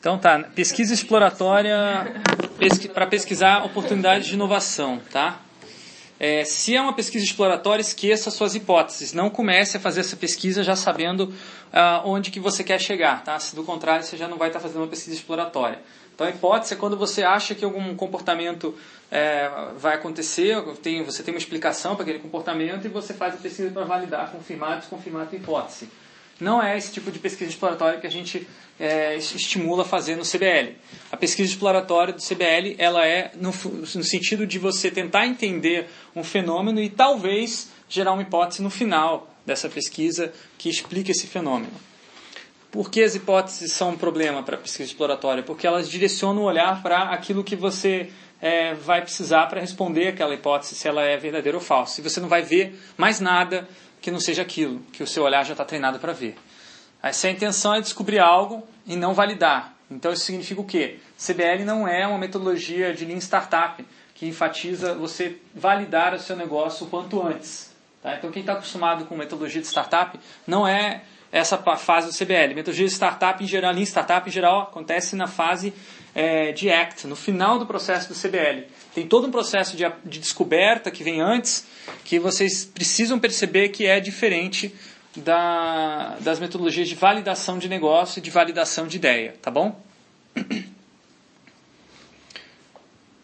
Então tá, pesquisa exploratória pesqui, para pesquisar oportunidades de inovação, tá? É, se é uma pesquisa exploratória, esqueça suas hipóteses. Não comece a fazer essa pesquisa já sabendo ah, onde que você quer chegar, tá? Se do contrário, você já não vai estar fazendo uma pesquisa exploratória. Então a hipótese é quando você acha que algum comportamento é, vai acontecer, tem, você tem uma explicação para aquele comportamento e você faz a pesquisa para validar, confirmar, desconfirmar a hipótese. Não é esse tipo de pesquisa exploratória que a gente é, estimula fazer no CBL. A pesquisa exploratória do CBL ela é no, no sentido de você tentar entender um fenômeno e talvez gerar uma hipótese no final dessa pesquisa que explique esse fenômeno. Por que as hipóteses são um problema para a pesquisa exploratória? Porque elas direcionam o olhar para aquilo que você é, vai precisar para responder aquela hipótese, se ela é verdadeira ou falsa. Se você não vai ver mais nada que não seja aquilo que o seu olhar já está treinado para ver. Se a intenção é descobrir algo e não validar. Então isso significa o quê? CBL não é uma metodologia de Lean Startup que enfatiza você validar o seu negócio o quanto antes. Tá? Então quem está acostumado com metodologia de startup não é essa fase do CBL. Metodologia de startup em geral, Lean Startup em geral, acontece na fase é, de ACT, no final do processo do CBL. Tem todo um processo de, de descoberta que vem antes, que vocês precisam perceber que é diferente da, das metodologias de validação de negócio e de validação de ideia, tá bom?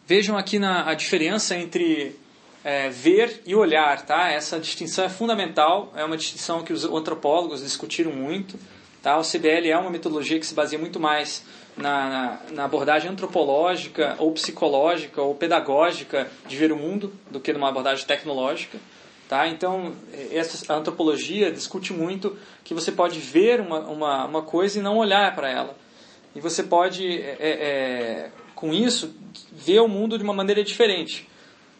Vejam aqui na, a diferença entre é, ver e olhar, tá? Essa distinção é fundamental, é uma distinção que os antropólogos discutiram muito, tá? O CBL é uma metodologia que se baseia muito mais na, na, na, abordagem antropológica ou psicológica ou pedagógica de ver o mundo do que numa abordagem tecnológica. Tá? Então, essa, a antropologia discute muito que você pode ver uma, uma, uma coisa e não olhar para ela. E você pode, é, é, com isso, ver o mundo de uma maneira diferente.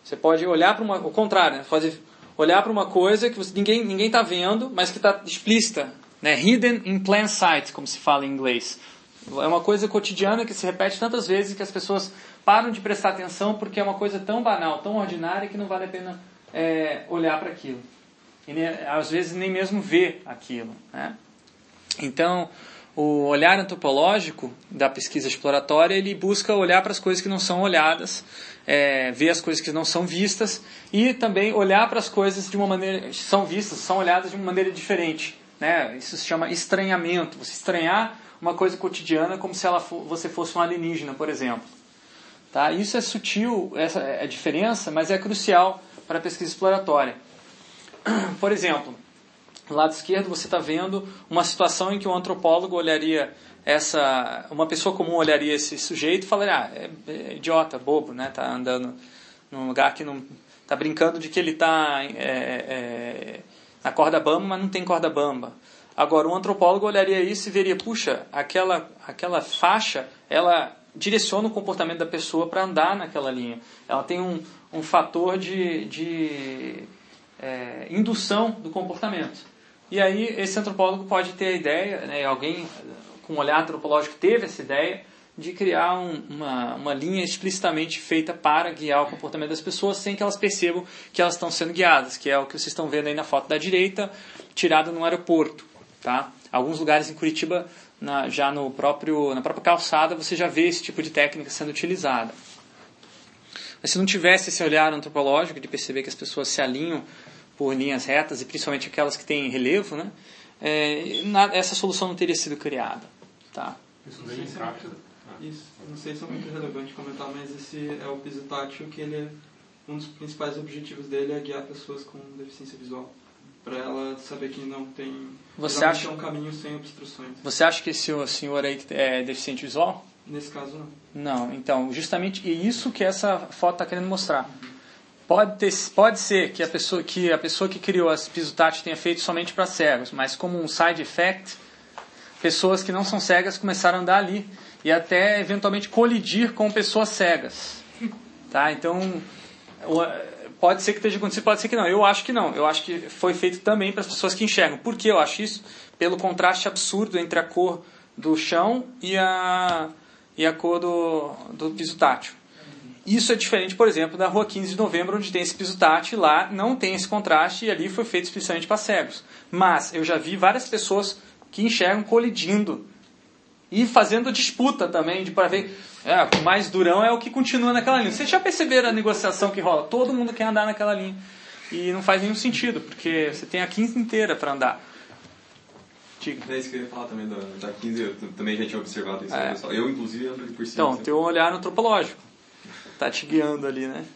Você pode olhar para uma. O contrário, né? pode olhar para uma coisa que você, ninguém ninguém está vendo, mas que está explícita. Né? Hidden in plain sight, como se fala em inglês. É uma coisa cotidiana que se repete tantas vezes que as pessoas param de prestar atenção porque é uma coisa tão banal, tão ordinária que não vale a pena é, olhar para aquilo. E às vezes nem mesmo ver aquilo. Né? Então, o olhar antropológico da pesquisa exploratória ele busca olhar para as coisas que não são olhadas, é, ver as coisas que não são vistas e também olhar para as coisas de uma maneira são vistas, são olhadas de uma maneira diferente. Né? Isso se chama estranhamento. Você estranhar uma coisa cotidiana como se ela for, você fosse um alienígena, por exemplo. Tá? Isso é sutil, essa é a diferença, mas é crucial para a pesquisa exploratória. Por exemplo, do lado esquerdo você está vendo uma situação em que um antropólogo olharia essa, uma pessoa comum olharia esse sujeito e falaria, ah, é, é idiota, bobo, né? Tá andando num lugar que não, tá brincando de que ele está é, é, na corda bamba, mas não tem corda bamba. Agora, um antropólogo olharia isso e veria, puxa, aquela, aquela faixa, ela direciona o comportamento da pessoa para andar naquela linha. Ela tem um, um fator de, de é, indução do comportamento. E aí esse antropólogo pode ter a ideia, né, alguém com um olhar antropológico teve essa ideia de criar um, uma, uma linha explicitamente feita para guiar o comportamento das pessoas sem que elas percebam que elas estão sendo guiadas, que é o que vocês estão vendo aí na foto da direita, tirada no aeroporto. Tá? Alguns lugares em Curitiba, na, já no próprio, na própria calçada, você já vê esse tipo de técnica sendo utilizada. Mas se não tivesse esse olhar antropológico de perceber que as pessoas se alinham por linhas retas, e principalmente aquelas que têm relevo, né, é, essa solução não teria sido criada. Tá? Isso não sei, se é, isso, não sei se é muito relevante comentar, mas esse é o piso tátil que ele é, um dos principais objetivos dele é guiar pessoas com deficiência visual para ela saber que não tem você acha é um caminho sem obstruções. Você acha que esse senhor aí é deficiente visual? Nesse caso não. Não, então justamente isso que essa foto está querendo mostrar. Pode, ter, pode ser que a pessoa que a pessoa que criou as piso tenha feito somente para cegos, mas como um side effect, pessoas que não são cegas começaram a andar ali e até eventualmente colidir com pessoas cegas, tá? Então pode ser que esteja acontecendo, pode ser que não. Eu acho que não. Eu acho que foi feito também para as pessoas que enxergam. Por que eu acho isso? Pelo contraste absurdo entre a cor do chão e a, e a cor do, do piso tátil. Isso é diferente, por exemplo, da rua 15 de novembro, onde tem esse piso tátil, lá não tem esse contraste e ali foi feito especialmente para cegos. Mas eu já vi várias pessoas que enxergam colidindo e fazendo disputa também de para ver é, o mais durão é o que continua naquela linha. Vocês já perceberam a negociação que rola? Todo mundo quer andar naquela linha e não faz nenhum sentido porque você tem a 15 inteira para andar. Diga. É isso que eu ia falar também da, da 15, eu também já tinha observado isso, é. pessoal. Eu, inclusive, ando por cima. Então, teu olhar antropológico. Tá te guiando ali, né?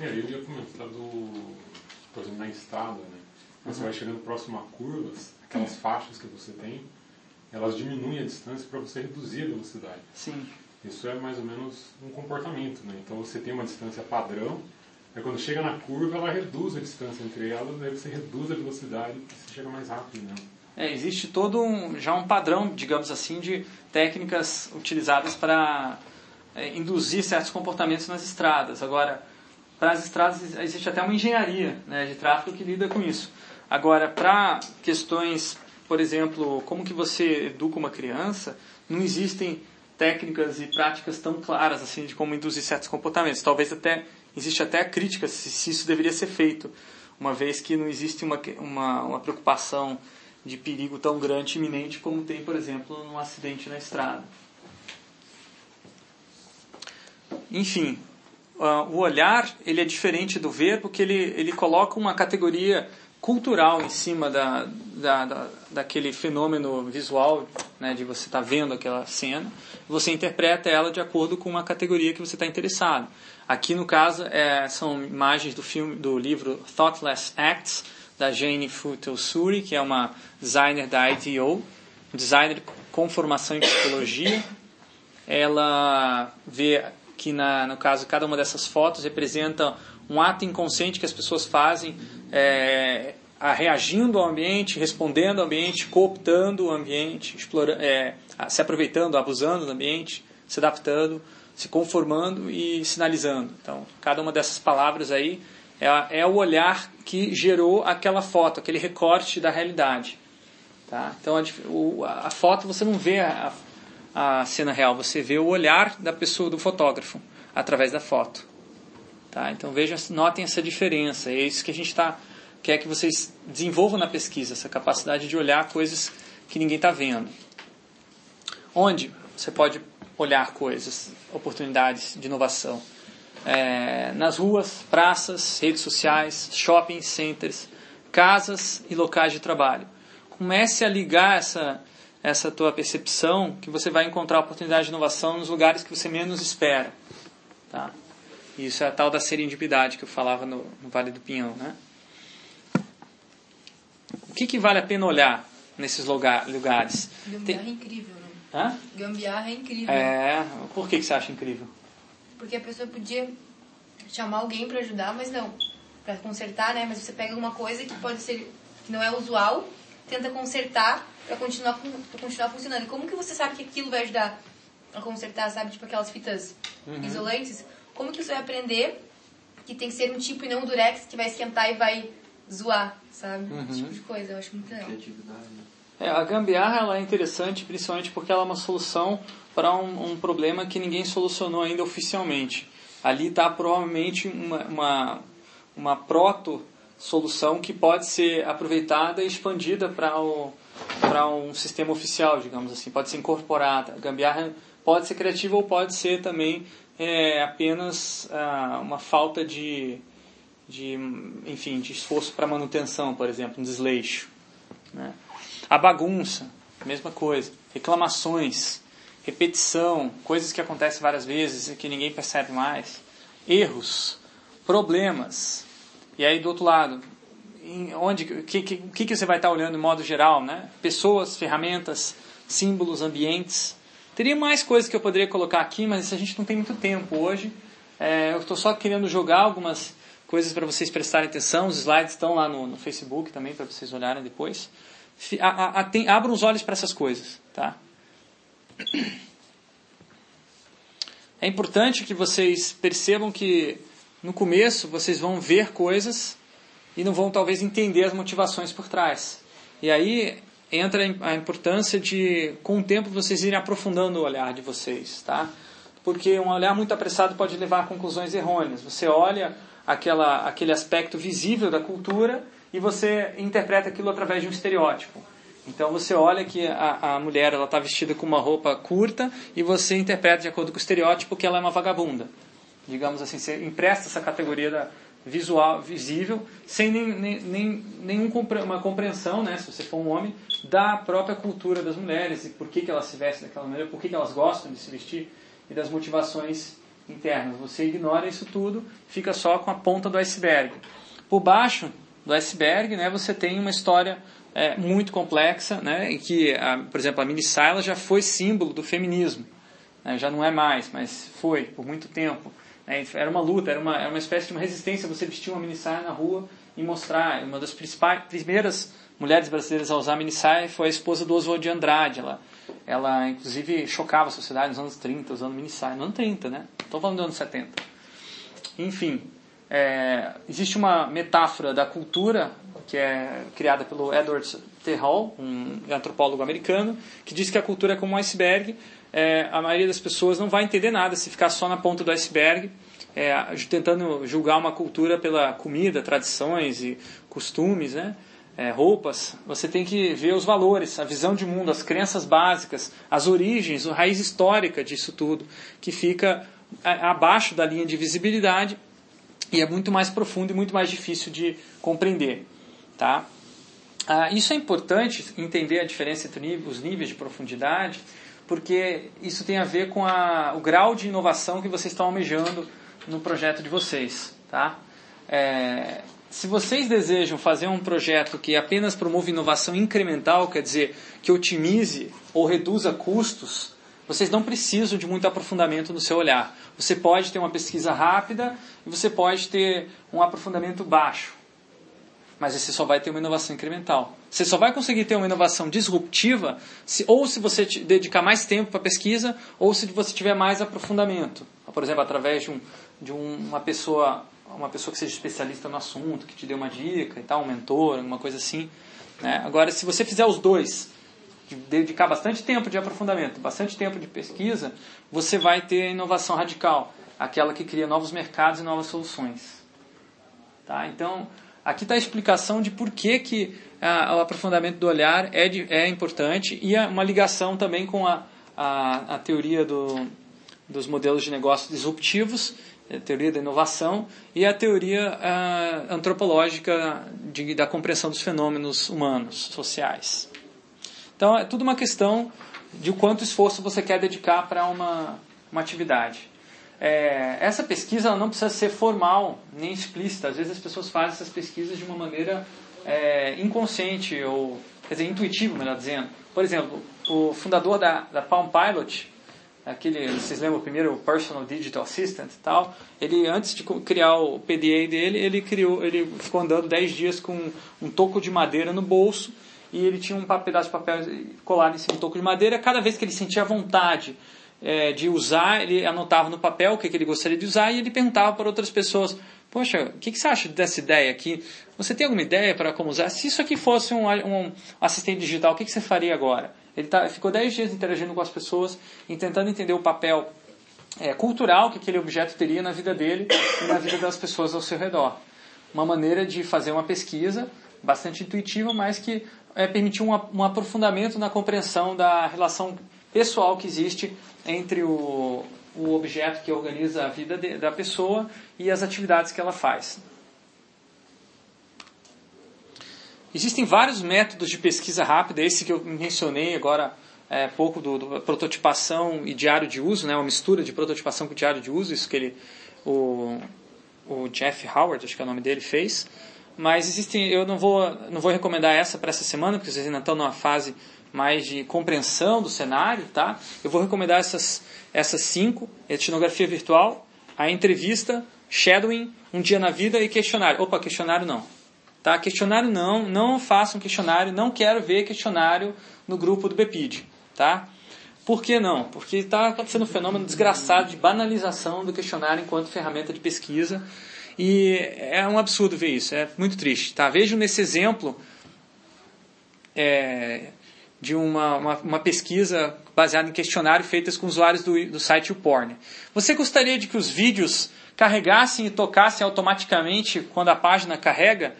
é, eu ia comentar do. Por exemplo, na estrada, né? Você uhum. vai chegando próximo a curvas, aquelas uhum. faixas que você tem, elas diminuem a distância para você reduzir a velocidade. Sim. Isso é mais ou menos um comportamento, né? Então você tem uma distância padrão, aí quando chega na curva ela reduz a distância entre elas, aí você reduz a velocidade e você chega mais rápido, né? É, existe todo um, já um padrão, digamos assim, de técnicas utilizadas para é, induzir certos comportamentos nas estradas. Agora, para as estradas existe até uma engenharia né, de tráfego que lida com isso. Agora, para questões, por exemplo, como que você educa uma criança, não existem técnicas e práticas tão claras assim de como induzir certos comportamentos. Talvez até existe até crítica se, se isso deveria ser feito, uma vez que não existe uma, uma, uma preocupação de perigo tão grande iminente como tem, por exemplo, num acidente na estrada. Enfim, uh, o olhar ele é diferente do ver porque ele, ele coloca uma categoria cultural em cima da, da, da daquele fenômeno visual, né, de você estar tá vendo aquela cena, você interpreta ela de acordo com uma categoria que você está interessado. Aqui no caso é, são imagens do filme, do livro Thoughtless Acts, da Jane Futel-Suri, que é uma designer da ITO, designer com formação em psicologia. Ela vê que, na, no caso, cada uma dessas fotos representa um ato inconsciente que as pessoas fazem é, a, reagindo ao ambiente, respondendo ao ambiente, cooptando o ambiente, explorando, é, se aproveitando, abusando do ambiente, se adaptando, se conformando e sinalizando. Então, cada uma dessas palavras aí é, é o olhar que gerou aquela foto, aquele recorte da realidade. Tá? Então a, a, foto você não vê a, a cena real, você vê o olhar da pessoa, do fotógrafo, através da foto. Tá? Então vejam, notem essa diferença. É isso que a gente tá, quer que vocês desenvolvam na pesquisa, essa capacidade de olhar coisas que ninguém está vendo. Onde você pode olhar coisas, oportunidades de inovação? é, nas ruas, praças, redes sociais, shopping centers, casas e locais de trabalho. Comece a ligar essa, essa tua percepção que você vai encontrar oportunidade de inovação nos lugares que você menos espera. Tá? Isso é a tal da serendipidade que eu falava no, no Vale do Pinhão. Né? O que, que vale a pena olhar nesses lugar, lugares? Gambiarra Tem... é incrível, né? Hã? Gambiarra é incrível. É, por que, que você acha incrível? Porque a pessoa podia chamar alguém para ajudar, mas não. Para consertar, né? Mas você pega alguma coisa que pode ser que não é usual, tenta consertar para continuar pra continuar funcionando. E como que você sabe que aquilo vai ajudar a consertar, sabe? Tipo aquelas fitas uhum. isolantes. Como que você vai aprender que tem que ser um tipo e não um durex que vai esquentar e vai zoar, sabe? Uhum. Esse tipo de coisa, eu acho muito legal. É, a gambiarra ela é interessante principalmente porque ela é uma solução para um, um problema que ninguém solucionou ainda oficialmente. Ali está provavelmente uma, uma, uma proto-solução que pode ser aproveitada e expandida para um sistema oficial, digamos assim, pode ser incorporada. A gambiarra pode ser criativa ou pode ser também é, apenas ah, uma falta de, de, enfim, de esforço para manutenção, por exemplo, um desleixo. Né? A bagunça, mesma coisa. Reclamações, repetição, coisas que acontecem várias vezes e que ninguém percebe mais, erros, problemas. E aí do outro lado, onde que, que, que, que você vai estar olhando de modo geral, né? Pessoas, ferramentas, símbolos, ambientes. Teria mais coisas que eu poderia colocar aqui, mas a gente não tem muito tempo hoje. É, eu estou só querendo jogar algumas coisas para vocês prestarem atenção. Os slides estão lá no, no Facebook também para vocês olharem depois. A, a, a, tem, abram os olhos para essas coisas, tá? É importante que vocês percebam que no começo vocês vão ver coisas e não vão talvez entender as motivações por trás. E aí entra a importância de, com o tempo, vocês irem aprofundando o olhar de vocês, tá? Porque um olhar muito apressado pode levar a conclusões errôneas. Você olha aquela, aquele aspecto visível da cultura e você interpreta aquilo através de um estereótipo. Então você olha que a, a mulher ela está vestida com uma roupa curta e você interpreta de acordo com o estereótipo que ela é uma vagabunda. Digamos assim, você empresta essa categoria da visual, visível, sem nem, nem, nenhuma compreensão, né, se você for um homem, da própria cultura das mulheres e por que, que elas se vestem daquela maneira, por que, que elas gostam de se vestir e das motivações internas. Você ignora isso tudo, fica só com a ponta do iceberg. Por baixo do iceberg, né, você tem uma história é, muito complexa, né, em que, a, por exemplo, a mini saia já foi símbolo do feminismo. Né, já não é mais, mas foi por muito tempo. Né, era uma luta, era uma, era uma espécie de uma resistência você vestir uma mini saia na rua e mostrar. Uma das principais, primeiras mulheres brasileiras a usar mini saia foi a esposa do Oswald de Andrade. Ela, ela, inclusive, chocava a sociedade nos anos 30, usando mini saia. No ano 30, né? Estou falando dos anos 70. Enfim, é, existe uma metáfora da cultura que é criada pelo Edward T. Hall, um antropólogo americano, que diz que a cultura é como um iceberg. É, a maioria das pessoas não vai entender nada se ficar só na ponta do iceberg, é, tentando julgar uma cultura pela comida, tradições e costumes, né? É, roupas, você tem que ver os valores, a visão de mundo, as crenças básicas, as origens, a raiz histórica disso tudo, que fica abaixo da linha de visibilidade e é muito mais profundo e muito mais difícil de compreender. Tá? Ah, isso é importante entender a diferença entre os níveis de profundidade, porque isso tem a ver com a, o grau de inovação que vocês estão almejando no projeto de vocês. Tá? É, se vocês desejam fazer um projeto que apenas promove inovação incremental, quer dizer, que otimize ou reduza custos, vocês não precisam de muito aprofundamento no seu olhar. Você pode ter uma pesquisa rápida e você pode ter um aprofundamento baixo. Mas você só vai ter uma inovação incremental. Você só vai conseguir ter uma inovação disruptiva se, ou se você dedicar mais tempo para pesquisa ou se você tiver mais aprofundamento. Por exemplo, através de, um, de uma pessoa uma pessoa que seja especialista no assunto, que te dê uma dica e tal, um mentor, alguma coisa assim. Né? Agora, se você fizer os dois, dedicar bastante tempo de aprofundamento, bastante tempo de pesquisa, você vai ter inovação radical, aquela que cria novos mercados e novas soluções. Tá? Então, aqui está a explicação de por que, que o aprofundamento do olhar é, de, é importante e uma ligação também com a, a, a teoria do, dos modelos de negócio disruptivos, a teoria da inovação e a teoria antropológica de, da compreensão dos fenômenos humanos, sociais. Então é tudo uma questão de quanto esforço você quer dedicar para uma, uma atividade. É, essa pesquisa não precisa ser formal nem explícita. Às vezes as pessoas fazem essas pesquisas de uma maneira é, inconsciente ou quer dizer intuitiva, melhor dizendo. Por exemplo, o fundador da, da Palm Pilot, aquele, vocês lembram o primeiro Personal Digital Assistant e tal, ele antes de criar o PDA dele, ele criou, ele ficou andando 10 dias com um toco de madeira no bolso e ele tinha um pedaço de papel colado em cima do toco de madeira. Cada vez que ele sentia vontade é, de usar, ele anotava no papel o que, que ele gostaria de usar e ele perguntava para outras pessoas: Poxa, o que, que você acha dessa ideia aqui? Você tem alguma ideia para como usar? Se isso aqui fosse um, um assistente digital, o que, que você faria agora? Ele tá, ficou 10 dias interagindo com as pessoas e tentando entender o papel é, cultural que aquele objeto teria na vida dele e na vida das pessoas ao seu redor. Uma maneira de fazer uma pesquisa bastante intuitiva, mas que é, permitir um, um aprofundamento na compreensão da relação pessoal que existe entre o, o objeto que organiza a vida de, da pessoa e as atividades que ela faz. Existem vários métodos de pesquisa rápida, esse que eu mencionei agora é, pouco do, do, prototipação e diário de uso, né, uma mistura de prototipação com diário de uso, isso que ele, o, o Jeff Howard, acho que é o nome dele, fez. Mas existem, eu não vou, não vou recomendar essa para essa semana, porque vocês ainda estão numa fase mais de compreensão do cenário, tá? Eu vou recomendar essas, essas cinco: etnografia virtual, a entrevista, shadowing, um dia na vida e questionário. Opa, questionário não. Tá? Questionário não, não façam questionário, não quero ver questionário no grupo do BPID, tá? Por que não? Porque está acontecendo um fenômeno desgraçado de banalização do questionário enquanto ferramenta de pesquisa e é um absurdo ver isso, é muito triste. Tá? Vejo nesse exemplo é, de uma, uma, uma, pesquisa baseada em questionário feitas com usuários do, do site YouPorn. Você gostaria de que os vídeos carregassem e tocassem automaticamente quando a página carrega?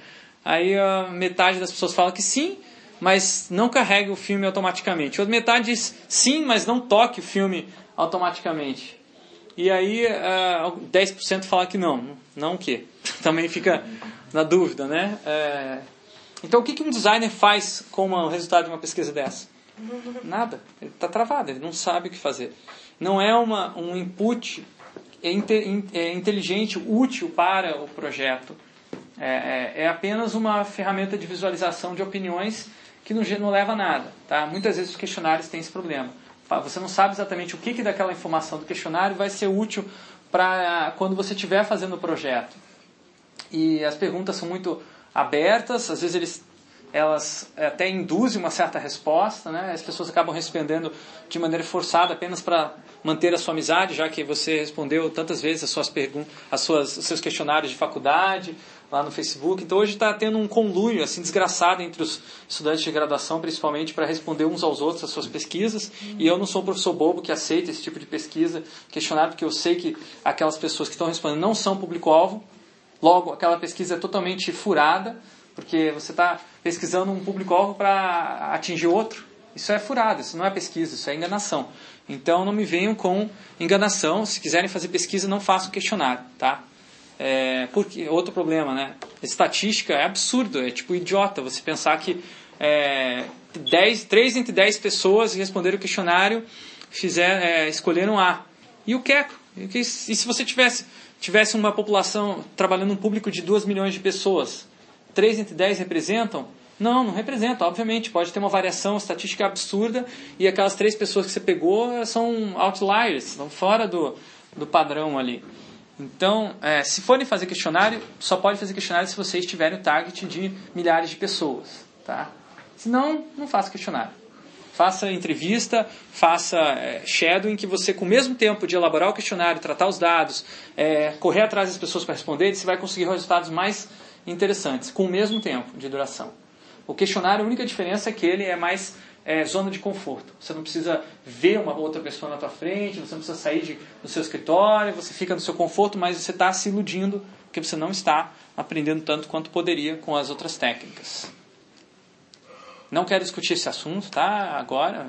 Aí a metade das pessoas fala que sim, mas não carregue o filme automaticamente. Outra metade diz sim, mas não toque o filme automaticamente. E aí uh, ah, 10% fala que não. Não o quê? Também fica na dúvida, né? É... Então o que, que um designer faz com o resultado de uma pesquisa dessa? Nada. Ele está travado, ele não sabe o que fazer. Não é uma, um input é, é inteligente, útil para o projeto. É, é, é, apenas uma ferramenta de visualização de opiniões que não, não leva a nada. Tá? Muitas vezes os questionários têm esse problema. Você não sabe exatamente o que, que daquela informação do questionário vai ser útil para quando você estiver fazendo o projeto. E as perguntas são muito abertas, às vezes eles, elas até induzem uma certa resposta, né? as pessoas acabam respondendo de maneira forçada apenas para manter a sua amizade, já que você respondeu tantas vezes as suas perguntas, as suas, os seus questionários de faculdade lá no Facebook. Então hoje está tendo um conluio assim desgraçado entre os estudantes de graduação, principalmente para responder uns aos outros as suas pesquisas. Uhum. E eu não sou um professor bobo que aceita esse tipo de pesquisa, questionário, porque eu sei que aquelas pessoas que estão respondendo não são público-alvo. Logo, aquela pesquisa é totalmente furada, porque você está pesquisando um público-alvo para atingir outro. Isso é furado, isso não é pesquisa, isso é enganação. Então não me venham com enganação. Se quiserem fazer pesquisa, não façam questionário, tá? É, porque outro problema, né? Estatística é absurdo, é tipo idiota você pensar que é, 10, 3 entre 10 pessoas responderam o questionário fizer, é, escolheram A. E o queco? E se você tivesse, tivesse uma população trabalhando um público de 2 milhões de pessoas, 3 entre 10 representam? Não, não representa, obviamente. Pode ter uma variação estatística absurda e aquelas três pessoas que você pegou são outliers, estão fora do, do padrão ali. Então, é, se forem fazer questionário, só pode fazer questionário se vocês tiverem o target de milhares de pessoas. Tá? Se não, não faça questionário. Faça entrevista, faça é, shadowing, que você, com o mesmo tempo de elaborar o questionário, tratar os dados, é, correr atrás das pessoas para responder, você vai conseguir resultados mais interessantes, com o mesmo tempo de duração. O questionário, a única diferença é que ele é mais é, zona de conforto. Você não precisa ver uma outra pessoa na tua frente, você não precisa sair de, do seu escritório, você fica no seu conforto, mas você está se iludindo porque você não está aprendendo tanto quanto poderia com as outras técnicas. Não quero discutir esse assunto, tá? Agora,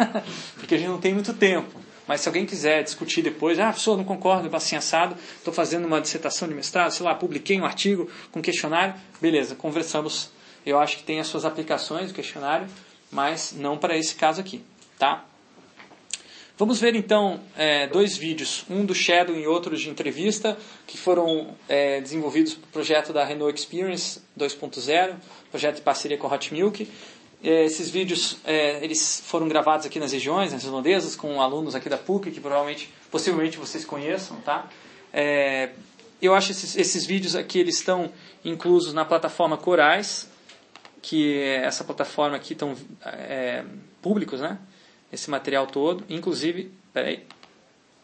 porque a gente não tem muito tempo. Mas se alguém quiser discutir depois, ah, professor, não concordo, assim assado, estou fazendo uma dissertação de mestrado, sei lá, publiquei um artigo com questionário, beleza, conversamos. Eu acho que tem as suas aplicações, o questionário, mas não para esse caso aqui, tá? Vamos ver então é, dois vídeos, um do Shadow e outro de entrevista, que foram é, desenvolvidos para o projeto da Renault Experience 2.0, projeto de parceria com a Hot Milk. É, esses vídeos é, eles foram gravados aqui nas regiões, nas redondezas, com alunos aqui da PUC, que provavelmente, possivelmente vocês conheçam, tá? É, eu acho esses, esses vídeos aqui eles estão inclusos na plataforma Corais, que essa plataforma aqui estão é, públicos, né? Esse material todo, inclusive, peraí,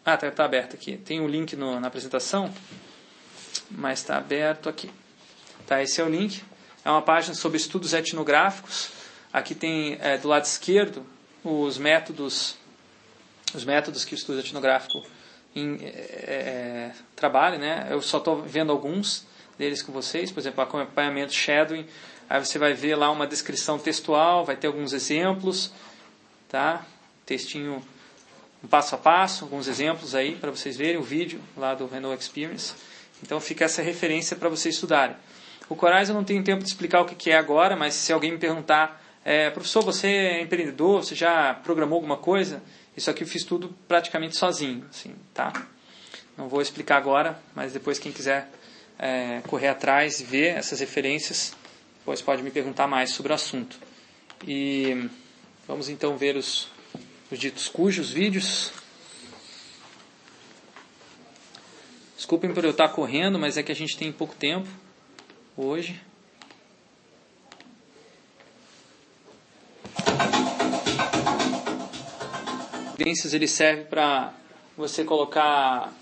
ah, está tá aberto aqui. Tem um link no, na apresentação, mas está aberto aqui. Tá, esse é o link. É uma página sobre estudos etnográficos. Aqui tem é, do lado esquerdo os métodos, os métodos que o estudo etnográfico em, é, é trabalha, né? Eu só estou vendo alguns deles com vocês, por exemplo, acompanhamento shadowing Aí você vai ver lá uma descrição textual, vai ter alguns exemplos, tá? Textinho um passo a passo, alguns exemplos aí para vocês verem o vídeo lá do Renault Experience. Então fica essa referência para vocês estudarem. O Corais eu não tenho tempo de explicar o que é agora, mas se alguém me perguntar, é, professor, você é empreendedor, você já programou alguma coisa? Isso aqui eu fiz tudo praticamente sozinho, assim, tá? Não vou explicar agora, mas depois quem quiser é, correr atrás e ver essas referências, depois pode me perguntar mais sobre o assunto. E vamos então ver os, os ditos cujos vídeos. Desculpem por eu estar correndo, mas é que a gente tem pouco tempo hoje. Evidências ele serve para você colocar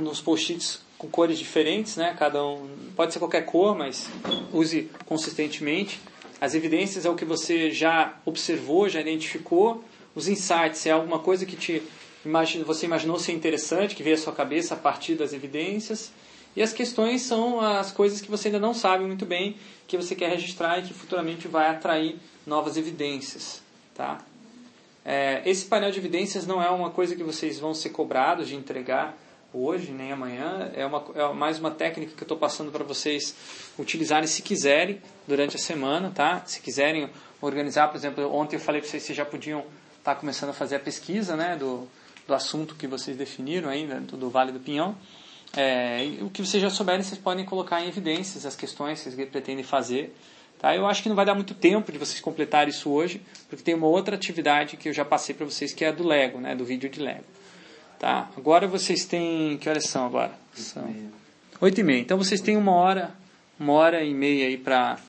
nos post-its com cores diferentes, né? Cada um pode ser qualquer cor, mas use consistentemente. As evidências é o que você já observou, já identificou. Os insights é alguma coisa que te imagine, você imaginou ser interessante, que veio à sua cabeça a partir das evidências. E as questões são as coisas que você ainda não sabe muito bem, que você quer registrar e que futuramente vai atrair novas evidências. Tá? É, esse painel de evidências não é uma coisa que vocês vão ser cobrados de entregar hoje nem amanhã. É, uma, é mais uma técnica que eu estou passando para vocês utilizarem se quiserem durante a semana. Tá? Se quiserem organizar, por exemplo, ontem eu falei para vocês que vocês já podiam estar tá começando a fazer a pesquisa né, do, do assunto que vocês definiram ainda, do, do Vale do Pinhão. É, o que vocês já souberem, vocês podem colocar em evidências as questões que vocês pretendem fazer. Tá? Eu acho que não vai dar muito tempo de vocês completarem isso hoje, porque tem uma outra atividade que eu já passei para vocês, que é a do Lego, né, do vídeo de Lego. Tá? Agora vocês têm. Que horas são agora? São 8 e meia. Então vocês têm uma hora, uma hora e meia aí para